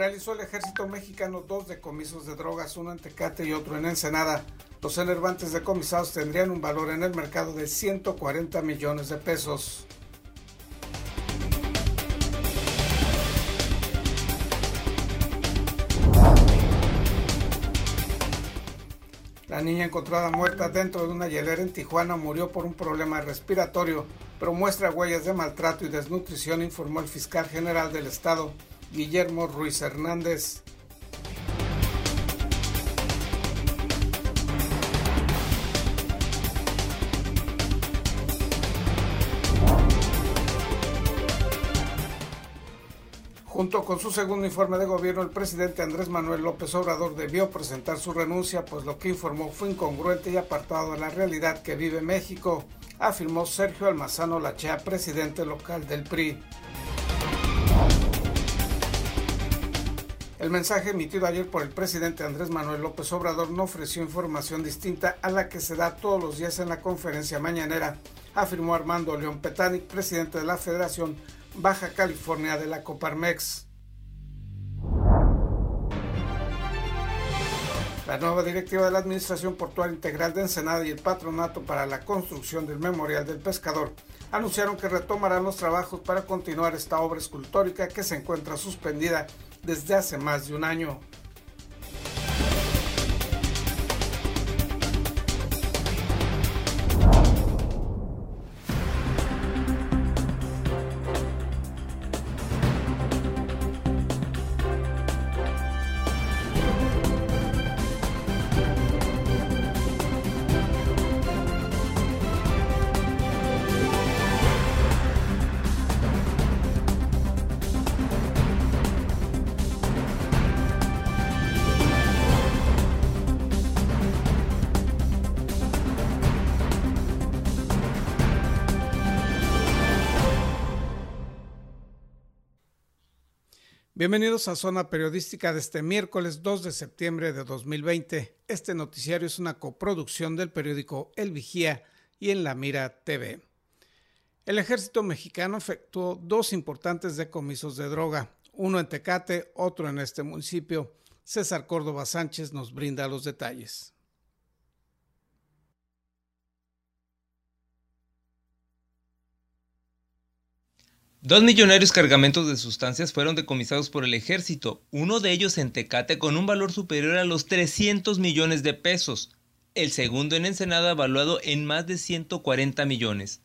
realizó el ejército mexicano dos decomisos de drogas, uno en Tecate y otro en Ensenada. Los enervantes decomisados tendrían un valor en el mercado de 140 millones de pesos. La niña encontrada muerta dentro de una hielera en Tijuana murió por un problema respiratorio, pero muestra huellas de maltrato y desnutrición, informó el fiscal general del estado, Guillermo Ruiz Hernández. Junto con su segundo informe de gobierno, el presidente Andrés Manuel López Obrador debió presentar su renuncia, pues lo que informó fue incongruente y apartado de la realidad que vive México, afirmó Sergio Almazano Lachea, presidente local del PRI. El mensaje emitido ayer por el presidente Andrés Manuel López Obrador no ofreció información distinta a la que se da todos los días en la conferencia mañanera, afirmó Armando León Petanic, presidente de la Federación Baja California de la Coparmex. La nueva directiva de la Administración Portuaria Integral de Ensenada y el Patronato para la Construcción del Memorial del Pescador anunciaron que retomarán los trabajos para continuar esta obra escultórica que se encuentra suspendida desde hace más de un año. Bienvenidos a Zona Periodística de este miércoles 2 de septiembre de 2020. Este noticiario es una coproducción del periódico El Vigía y en La Mira TV. El ejército mexicano efectuó dos importantes decomisos de droga, uno en Tecate, otro en este municipio. César Córdoba Sánchez nos brinda los detalles. Dos millonarios cargamentos de sustancias fueron decomisados por el ejército, uno de ellos en Tecate con un valor superior a los 300 millones de pesos, el segundo en Ensenada valuado en más de 140 millones.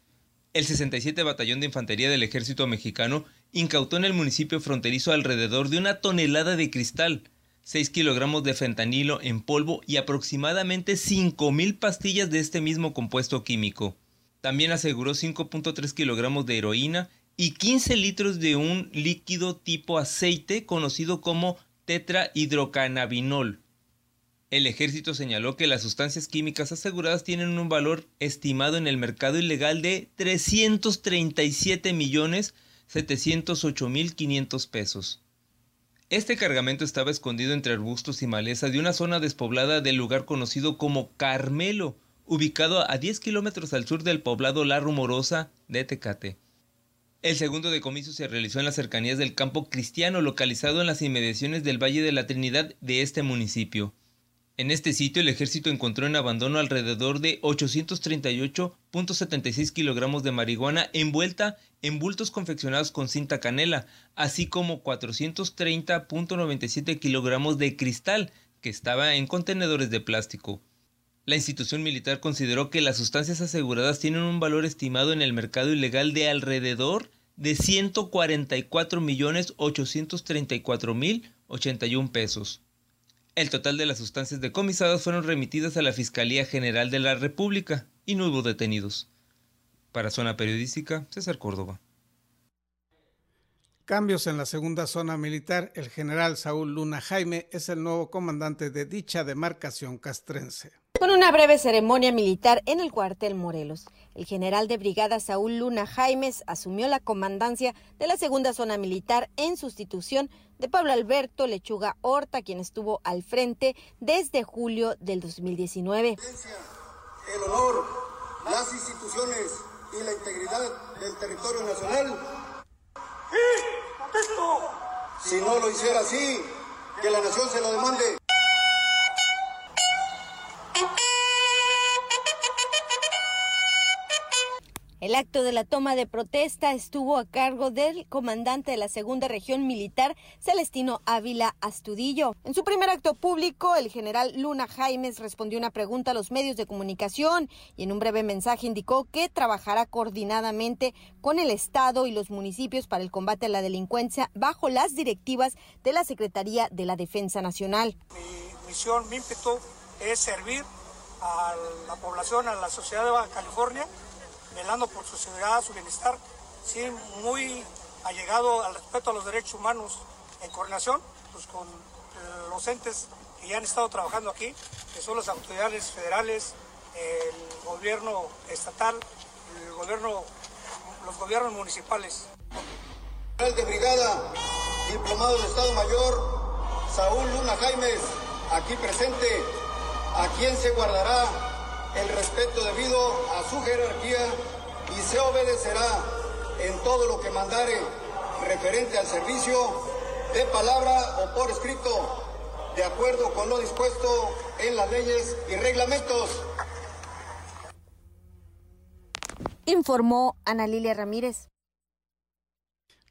El 67 Batallón de Infantería del Ejército Mexicano incautó en el municipio fronterizo alrededor de una tonelada de cristal, 6 kilogramos de fentanilo en polvo y aproximadamente 5 mil pastillas de este mismo compuesto químico. También aseguró 5.3 kilogramos de heroína y 15 litros de un líquido tipo aceite conocido como tetrahidrocannabinol. El ejército señaló que las sustancias químicas aseguradas tienen un valor estimado en el mercado ilegal de 337 millones 708 mil 500 pesos. Este cargamento estaba escondido entre arbustos y maleza de una zona despoblada del lugar conocido como Carmelo, ubicado a 10 kilómetros al sur del poblado La Rumorosa de Tecate. El segundo decomiso se realizó en las cercanías del campo cristiano localizado en las inmediaciones del Valle de la Trinidad de este municipio. En este sitio el ejército encontró en abandono alrededor de 838.76 kilogramos de marihuana envuelta en bultos confeccionados con cinta canela, así como 430.97 kilogramos de cristal que estaba en contenedores de plástico. La institución militar consideró que las sustancias aseguradas tienen un valor estimado en el mercado ilegal de alrededor de 144 millones 834 mil 81 pesos. El total de las sustancias decomisadas fueron remitidas a la Fiscalía General de la República y no hubo detenidos. Para Zona Periodística, César Córdoba. Cambios en la segunda zona militar. El general Saúl Luna Jaime es el nuevo comandante de dicha demarcación castrense. Una breve ceremonia militar en el cuartel Morelos, el general de brigada Saúl Luna Jaimes asumió la comandancia de la segunda zona militar en sustitución de Pablo Alberto Lechuga Horta, quien estuvo al frente desde julio del 2019. El honor, las instituciones y la integridad del territorio nacional. Si no lo hiciera así, que la nación se lo demande. El acto de la toma de protesta estuvo a cargo del comandante de la segunda región militar, Celestino Ávila Astudillo. En su primer acto público, el general Luna Jaimes respondió una pregunta a los medios de comunicación y en un breve mensaje indicó que trabajará coordinadamente con el Estado y los municipios para el combate a la delincuencia bajo las directivas de la Secretaría de la Defensa Nacional. Mi misión, mi ímpetu es servir a la población, a la sociedad de Baja California velando por su seguridad, su bienestar, sí, muy allegado al respeto a los derechos humanos en coordinación pues, con eh, los entes que ya han estado trabajando aquí, que son las autoridades federales, el gobierno estatal, el gobierno, los gobiernos municipales. El de brigada, diplomado de Estado Mayor, Saúl Luna Jaimes, aquí presente, a quien se guardará respeto debido a su jerarquía y se obedecerá en todo lo que mandare referente al servicio de palabra o por escrito, de acuerdo con lo dispuesto en las leyes y reglamentos. Informó Ana Lilia Ramírez.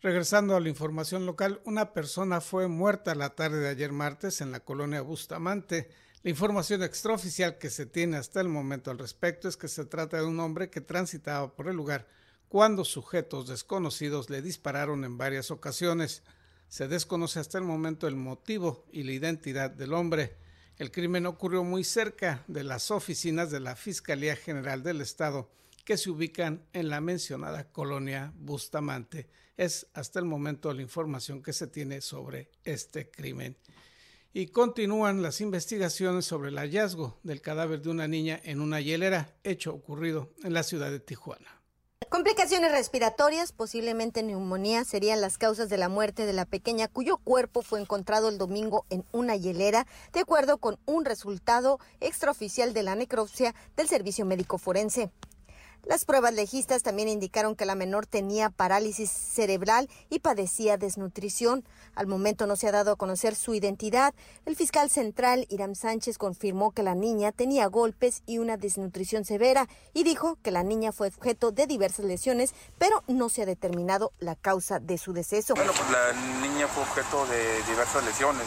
Regresando a la información local, una persona fue muerta la tarde de ayer martes en la colonia Bustamante la información extraoficial que se tiene hasta el momento al respecto es que se trata de un hombre que transitaba por el lugar cuando sujetos desconocidos le dispararon en varias ocasiones. Se desconoce hasta el momento el motivo y la identidad del hombre. El crimen ocurrió muy cerca de las oficinas de la Fiscalía General del Estado que se ubican en la mencionada colonia Bustamante. Es hasta el momento la información que se tiene sobre este crimen y continúan las investigaciones sobre el hallazgo del cadáver de una niña en una hielera, hecho ocurrido en la ciudad de Tijuana. Complicaciones respiratorias, posiblemente neumonía, serían las causas de la muerte de la pequeña cuyo cuerpo fue encontrado el domingo en una hielera, de acuerdo con un resultado extraoficial de la necropsia del Servicio Médico Forense. Las pruebas legistas también indicaron que la menor tenía parálisis cerebral y padecía desnutrición. Al momento no se ha dado a conocer su identidad. El fiscal central Iram Sánchez confirmó que la niña tenía golpes y una desnutrición severa y dijo que la niña fue objeto de diversas lesiones, pero no se ha determinado la causa de su deceso. Bueno, pues la niña fue objeto de diversas lesiones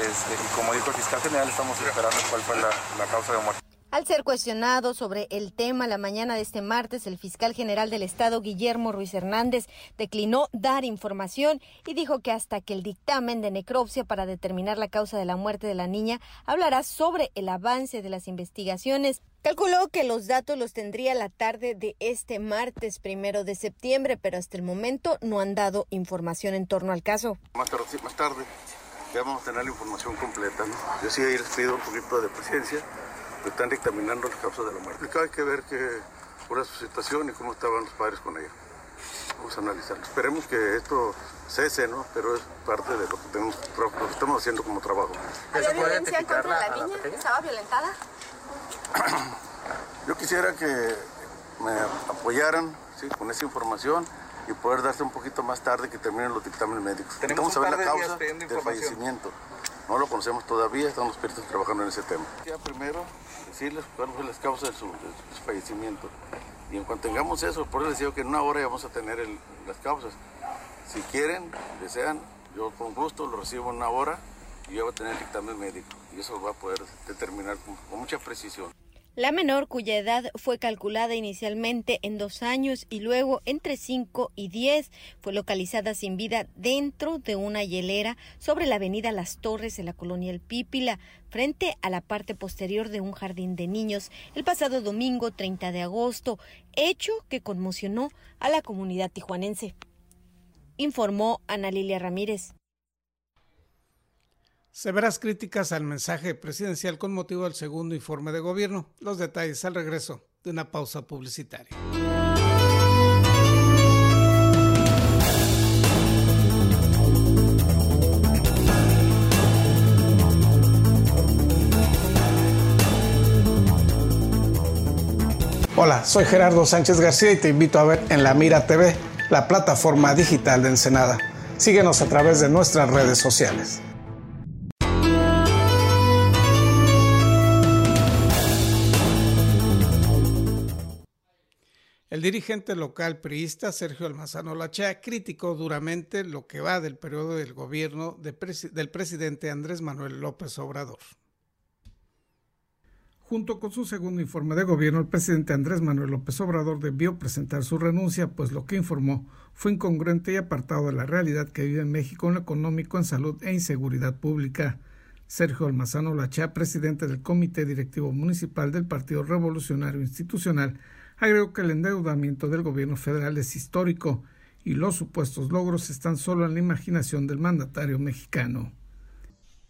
este, y como dijo el fiscal general estamos esperando cuál fue la causa de muerte. Al ser cuestionado sobre el tema la mañana de este martes, el fiscal general del Estado, Guillermo Ruiz Hernández, declinó dar información y dijo que hasta que el dictamen de necropsia para determinar la causa de la muerte de la niña hablará sobre el avance de las investigaciones. Calculó que los datos los tendría la tarde de este martes primero de septiembre, pero hasta el momento no han dado información en torno al caso. Más tarde, ya vamos a tener la información completa. Yo sí les pido un poquito de paciencia están dictaminando las causas de la muerte. Hay que ver que, cuál es su situación y cómo estaban los padres con ella. Vamos a analizarlo. Esperemos que esto cese, ¿no? Pero es parte de lo que, tenemos, lo que estamos haciendo como trabajo. ¿Había violencia contra la, la niña? ¿Estaba violentada? Yo quisiera que me apoyaran ¿sí? con esa información y poder darse un poquito más tarde que terminen los dictámenes médicos. Tenemos que saber la causa del fallecimiento. No lo conocemos todavía, estamos los peritos trabajando en ese tema. Ya primero decirles cuáles son las causas de su, fallecimiento. Y en cuanto tengamos eso, por eso les digo que en una hora ya vamos a tener las causas. Si quieren, desean, yo con gusto lo recibo en una hora y yo voy a tener el dictamen médico. Y eso va a poder determinar con mucha precisión. La menor, cuya edad fue calculada inicialmente en dos años y luego entre cinco y diez, fue localizada sin vida dentro de una hielera sobre la avenida Las Torres en la colonia El Pípila, frente a la parte posterior de un jardín de niños, el pasado domingo 30 de agosto, hecho que conmocionó a la comunidad tijuanense. Informó Ana Lilia Ramírez. Severas críticas al mensaje presidencial con motivo del segundo informe de gobierno. Los detalles al regreso de una pausa publicitaria. Hola, soy Gerardo Sánchez García y te invito a ver en La Mira TV, la plataforma digital de Ensenada Síguenos a través de nuestras redes sociales. El dirigente local priista Sergio Almazano Lachea criticó duramente lo que va del periodo del gobierno del presidente Andrés Manuel López Obrador. Junto con su segundo informe de gobierno, el presidente Andrés Manuel López Obrador debió presentar su renuncia, pues lo que informó fue incongruente y apartado de la realidad que vive en México en lo económico, en salud e inseguridad pública. Sergio Almazano Lachea, presidente del Comité Directivo Municipal del Partido Revolucionario Institucional, agregó que el endeudamiento del gobierno federal es histórico y los supuestos logros están solo en la imaginación del mandatario mexicano.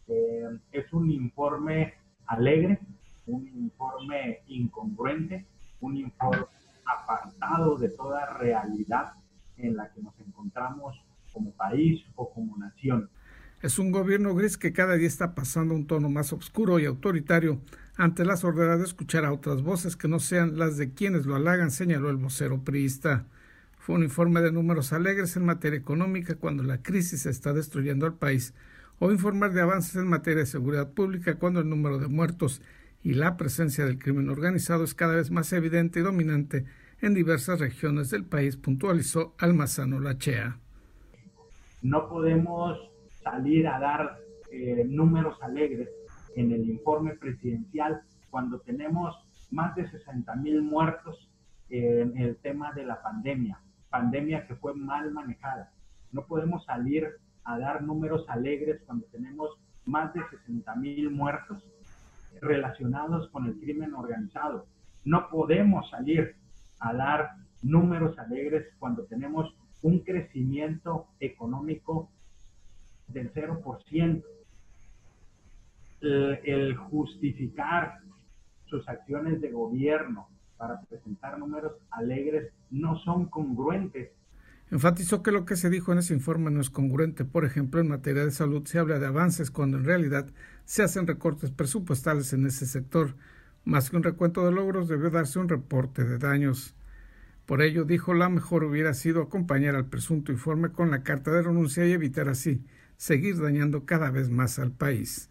Eh, es un informe alegre, un informe incongruente, un informe apartado de toda realidad en la que nos encontramos como país o como nación. Es un gobierno gris que cada día está pasando un tono más oscuro y autoritario ante la sordera de escuchar a otras voces que no sean las de quienes lo halagan, señaló el vocero priista. Fue un informe de números alegres en materia económica cuando la crisis está destruyendo al país, o informar de avances en materia de seguridad pública cuando el número de muertos y la presencia del crimen organizado es cada vez más evidente y dominante en diversas regiones del país, puntualizó Almazano Lachea. No podemos salir a dar eh, números alegres en el informe presidencial cuando tenemos más de 60 mil muertos en el tema de la pandemia, pandemia que fue mal manejada. No podemos salir a dar números alegres cuando tenemos más de 60 mil muertos relacionados con el crimen organizado. No podemos salir a dar números alegres cuando tenemos un crecimiento económico del 0%. El, el justificar sus acciones de gobierno para presentar números alegres no son congruentes Enfatizó que lo que se dijo en ese informe no es congruente. Por ejemplo, en materia de salud se habla de avances cuando en realidad se hacen recortes presupuestales en ese sector. Más que un recuento de logros, debió darse un reporte de daños. Por ello, dijo, la mejor hubiera sido acompañar al presunto informe con la carta de renuncia y evitar así seguir dañando cada vez más al país.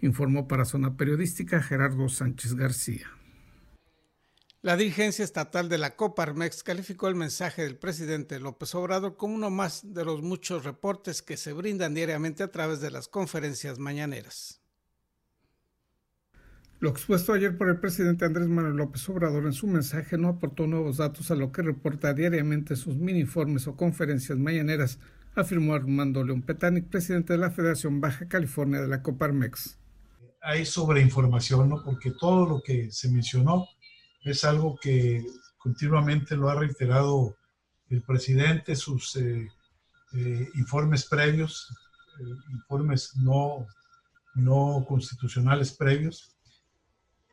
Informó para Zona Periodística Gerardo Sánchez García. La dirigencia estatal de la Coparmex calificó el mensaje del presidente López Obrador como uno más de los muchos reportes que se brindan diariamente a través de las conferencias mañaneras. Lo expuesto ayer por el presidente Andrés Manuel López Obrador en su mensaje no aportó nuevos datos a lo que reporta diariamente sus mini informes o conferencias mañaneras, afirmó Armando León Petanic, presidente de la Federación Baja California de la Coparmex. Hay sobreinformación, ¿no? Porque todo lo que se mencionó es algo que continuamente lo ha reiterado el presidente, sus eh, eh, informes previos, eh, informes no, no constitucionales previos,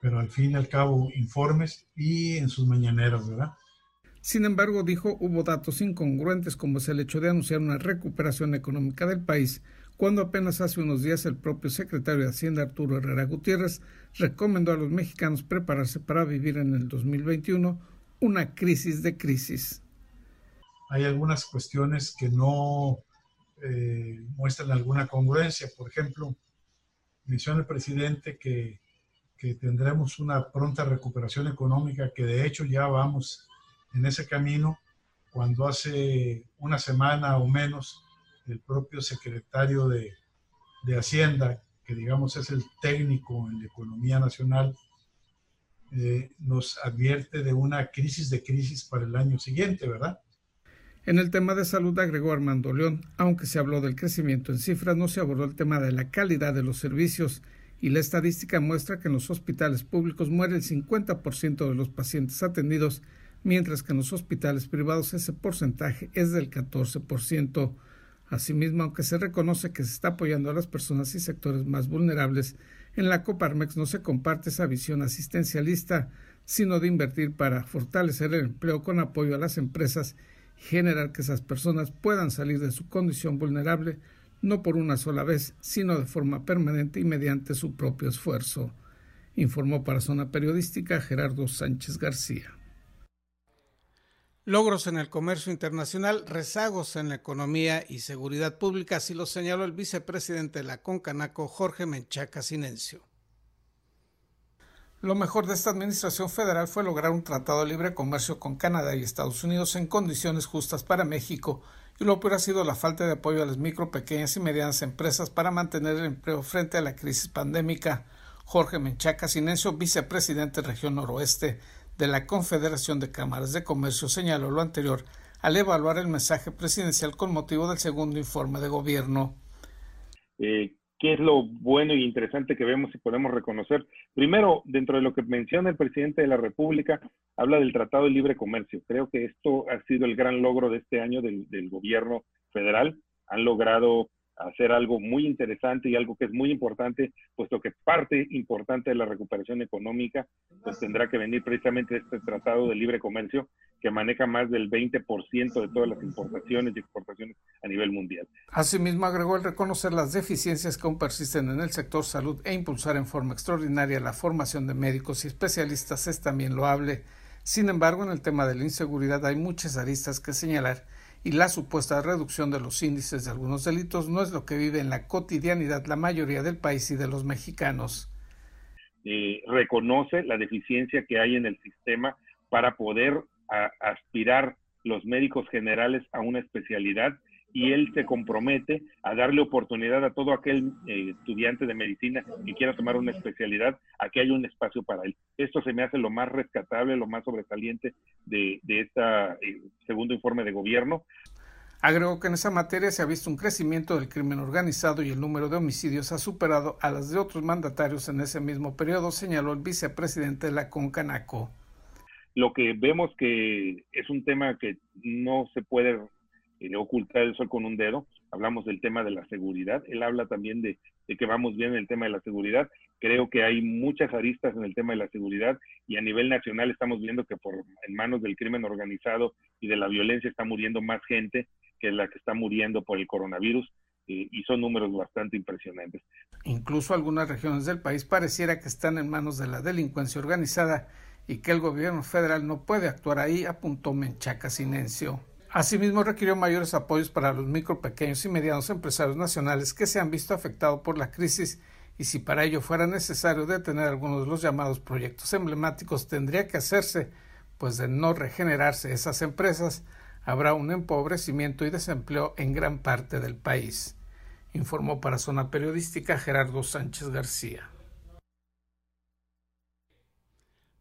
pero al fin y al cabo informes y en sus mañaneras, ¿verdad? Sin embargo, dijo, hubo datos incongruentes como es el hecho de anunciar una recuperación económica del país cuando apenas hace unos días el propio secretario de Hacienda Arturo Herrera Gutiérrez recomendó a los mexicanos prepararse para vivir en el 2021 una crisis de crisis. Hay algunas cuestiones que no eh, muestran alguna congruencia. Por ejemplo, menciona el presidente que, que tendremos una pronta recuperación económica, que de hecho ya vamos en ese camino, cuando hace una semana o menos el propio secretario de, Hacienda, que digamos es el técnico en la economía nacional, eh, nos advierte de una crisis de crisis para el año siguiente, ¿verdad? En el tema de salud, agregó Armando León, aunque se habló del crecimiento en cifras, no se abordó el tema de la calidad de los servicios y la estadística muestra que en los hospitales públicos muere el 50% de los pacientes atendidos, mientras que en los hospitales privados ese porcentaje es del 14%. Asimismo, aunque se reconoce que se está apoyando a las personas y sectores más vulnerables, en la Coparmex no se comparte esa visión asistencialista, sino de invertir para fortalecer el empleo con apoyo a las empresas y generar que esas personas puedan salir de su condición vulnerable no por una sola vez, sino de forma permanente y mediante su propio esfuerzo, informó para Zona Periodística Gerardo Sánchez García. Logros en el comercio internacional, rezagos en la economía y seguridad pública, así lo señaló el vicepresidente de la Concanaco, Jorge Menchaca Sinencio. Lo mejor de esta administración federal fue lograr un tratado de libre comercio con Canadá y Estados Unidos en condiciones justas para México, y lo peor ha sido la falta de apoyo a las micro, pequeñas y medianas empresas para mantener el empleo frente a la crisis pandémica. Jorge Menchaca Sinencio, vicepresidente región noroeste de la Confederación de Cámaras de Comercio señaló lo anterior al evaluar el mensaje presidencial con motivo del segundo informe de gobierno. Eh, ¿Qué es lo bueno y interesante que vemos y podemos reconocer? Primero, dentro de lo que menciona el presidente de la República, habla del Tratado de Libre Comercio. Creo que esto ha sido el gran logro de este año del, del gobierno federal. Han logrado hacer algo muy interesante y algo que es muy importante, puesto que parte importante de la recuperación económica pues tendrá que venir precisamente de este tratado de libre comercio que maneja más del 20% de todas las importaciones y exportaciones a nivel mundial. Asimismo, agregó el reconocer las deficiencias que aún persisten en el sector salud e impulsar en forma extraordinaria la formación de médicos y especialistas es también loable. Sin embargo, en el tema de la inseguridad hay muchas aristas que señalar y la supuesta reducción de los índices de algunos delitos no es lo que vive en la cotidianidad la mayoría del país y de los mexicanos. Eh, reconoce la deficiencia que hay en el sistema para poder aspirar los médicos generales a una especialidad y él se compromete a darle oportunidad a todo aquel eh, estudiante de medicina que quiera tomar una especialidad, a que haya un espacio para él. Esto se me hace lo más rescatable, lo más sobresaliente de, este segundo informe de gobierno. Agregó que en esa materia se ha visto un crecimiento del crimen organizado y el número de homicidios ha superado a las de otros mandatarios en ese mismo periodo, señaló el vicepresidente de la Concanaco. Lo que vemos que es un tema que no se puede ocultar el sol con un dedo. Hablamos del tema de la seguridad. Él habla también de, que vamos bien en el tema de la seguridad. Creo que hay muchas aristas en el tema de la seguridad y a nivel nacional estamos viendo que por en manos del crimen organizado y de la violencia está muriendo más gente que la que está muriendo por el coronavirus. Eh, y son números bastante impresionantes. Incluso algunas regiones del país pareciera que están en manos de la delincuencia organizada y que el gobierno federal no puede actuar ahí, apuntó Menchaca Sinencio. Asimismo, requirió mayores apoyos para los micro, pequeños y medianos empresarios nacionales que se han visto afectados por la crisis y si para ello fuera necesario detener algunos de los llamados proyectos emblemáticos tendría que hacerse, pues de no regenerarse esas empresas habrá un empobrecimiento y desempleo en gran parte del país, informó para Zona Periodística Gerardo Sánchez García.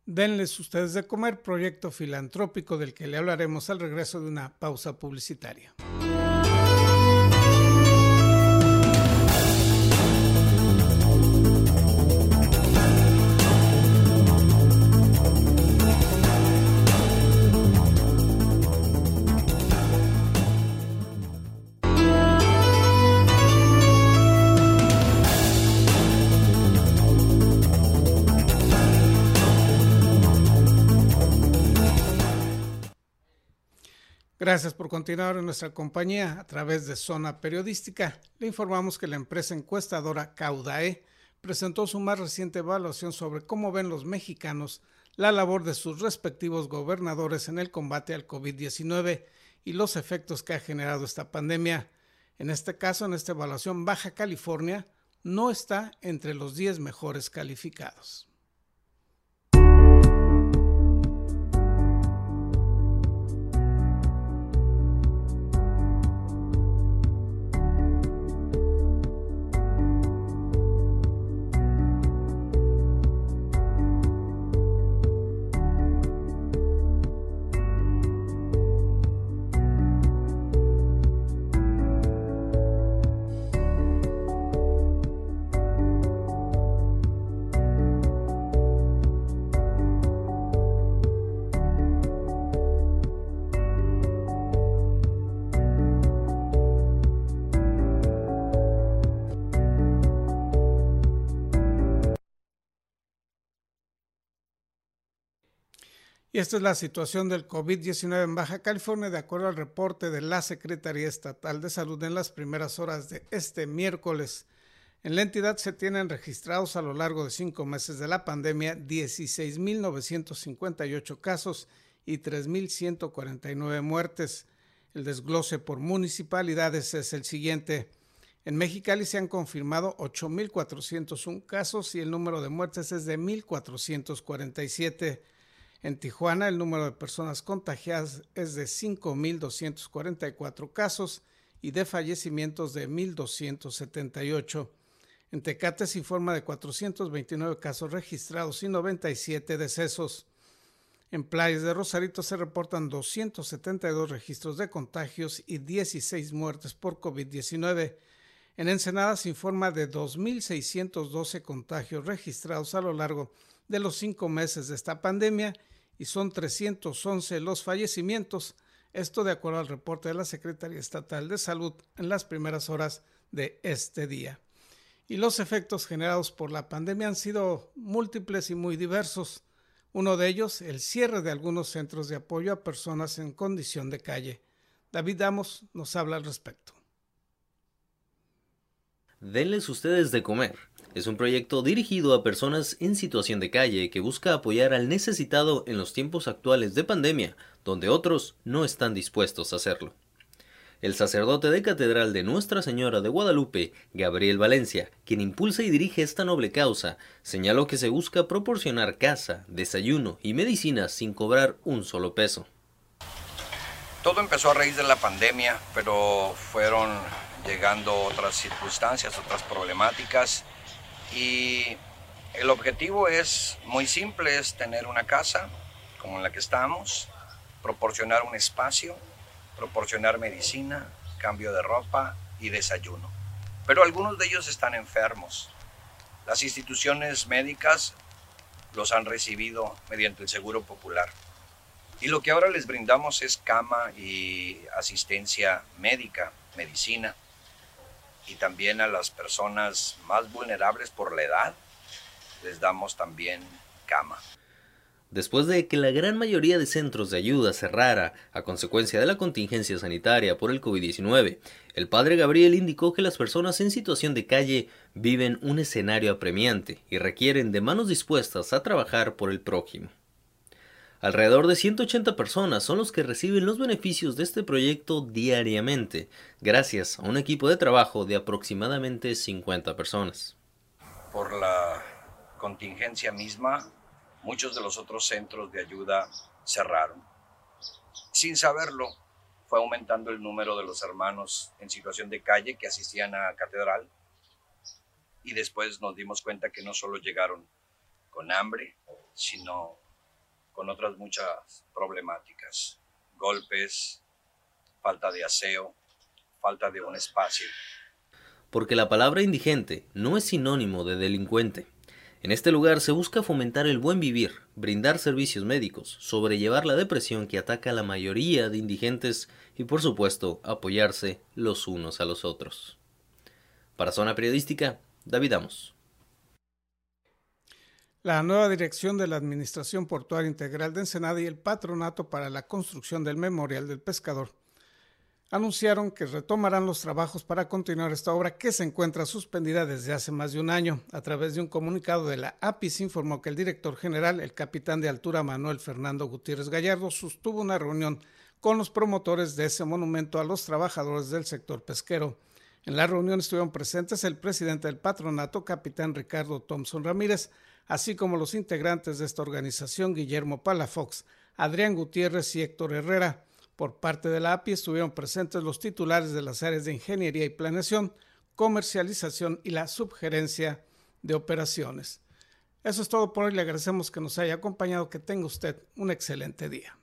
Denles ustedes de comer, proyecto filantrópico del que le hablaremos al regreso de una pausa publicitaria. Gracias por continuar en nuestra compañía a través de Zona Periodística. Le informamos que la empresa encuestadora Caudae presentó su más reciente evaluación sobre cómo ven los mexicanos la labor de sus respectivos gobernadores en el combate al COVID-19 y los efectos que ha generado esta pandemia. En este caso, en esta evaluación, Baja California no está entre los 10 mejores calificados. Y esta es la situación del COVID-19 en Baja California, de acuerdo al reporte de la Secretaría Estatal de Salud en las primeras horas de este miércoles. En la entidad se tienen registrados a lo largo de cinco meses de la pandemia 16.958 casos y 3.149 muertes. El desglose por municipalidades es el siguiente. En Mexicali se han confirmado 8.401 casos y el número de muertes es de 1.447. En Tijuana el número de personas contagiadas es de 5.244 casos y de fallecimientos de 1.278. En Tecate se informa de 429 casos registrados y 97 decesos. En Playas de Rosarito se reportan 272 registros de contagios y 16 muertes por COVID-19. En Ensenada se informa de 2.612 contagios registrados a lo largo de los cinco meses de esta pandemia y son 311 los fallecimientos, esto de acuerdo al reporte de la Secretaría Estatal de Salud en las primeras horas de este día. Y los efectos generados por la pandemia han sido múltiples y muy diversos. Uno de ellos, el cierre de algunos centros de apoyo a personas en condición de calle. David Damos nos habla al respecto. Denles ustedes de comer. Es un proyecto dirigido a personas en situación de calle que busca apoyar al necesitado en los tiempos actuales de pandemia, donde otros no están dispuestos a hacerlo. El sacerdote de Catedral de Nuestra Señora de Guadalupe, Gabriel Valencia, quien impulsa y dirige esta noble causa, señaló que se busca proporcionar casa, desayuno y medicinas sin cobrar un solo peso. Todo empezó a raíz de la pandemia, pero fueron llegando otras circunstancias, otras problemáticas y el objetivo es muy simple, es tener una casa como en la que estamos, proporcionar un espacio, proporcionar medicina, cambio de ropa y desayuno. Pero algunos de ellos están enfermos. Las instituciones médicas los han recibido mediante el Seguro Popular. Y lo que ahora les brindamos es cama y asistencia médica, medicina y también a las personas más vulnerables por la edad les damos también cama. Después de que la gran mayoría de centros de ayuda cerrara a consecuencia de la contingencia sanitaria por el COVID-19, el padre Gabriel indicó que las personas en situación de calle viven un escenario apremiante y requieren de manos dispuestas a trabajar por el prójimo. Alrededor de 180 personas son los que reciben los beneficios de este proyecto diariamente, gracias a un equipo de trabajo de aproximadamente 50 personas. Por la contingencia misma, muchos de los otros centros de ayuda cerraron. Sin saberlo, fue aumentando el número de los hermanos en situación de calle que asistían a catedral y después nos dimos cuenta que no solo llegaron con hambre, sino con otras muchas problemáticas, golpes, falta de aseo, falta de un espacio. Porque la palabra indigente no es sinónimo de delincuente. En este lugar se busca fomentar el buen vivir, brindar servicios médicos, sobrellevar la depresión que ataca a la mayoría de indigentes y por supuesto apoyarse los unos a los otros. Para Zona Periodística, David Amos. La nueva dirección de la Administración Portuaria Integral de Ensenada y el Patronato para la Construcción del Memorial del Pescador anunciaron que retomarán los trabajos para continuar esta obra que se encuentra suspendida desde hace más de un año. A través de un comunicado de la APIS informó que el director general, el capitán de altura Manuel Fernando Gutiérrez Gallardo, sostuvo una reunión con los promotores de ese monumento a los trabajadores del sector pesquero. En la reunión estuvieron presentes el presidente del patronato, capitán Ricardo Thompson Ramírez, así como los integrantes de esta organización, Guillermo Palafox, Adrián Gutiérrez y Héctor Herrera. Por parte de la API estuvieron presentes los titulares de las áreas de ingeniería y planeación, comercialización y la subgerencia de operaciones. Eso es todo por hoy. Le agradecemos que nos haya acompañado. Que tenga usted un excelente día.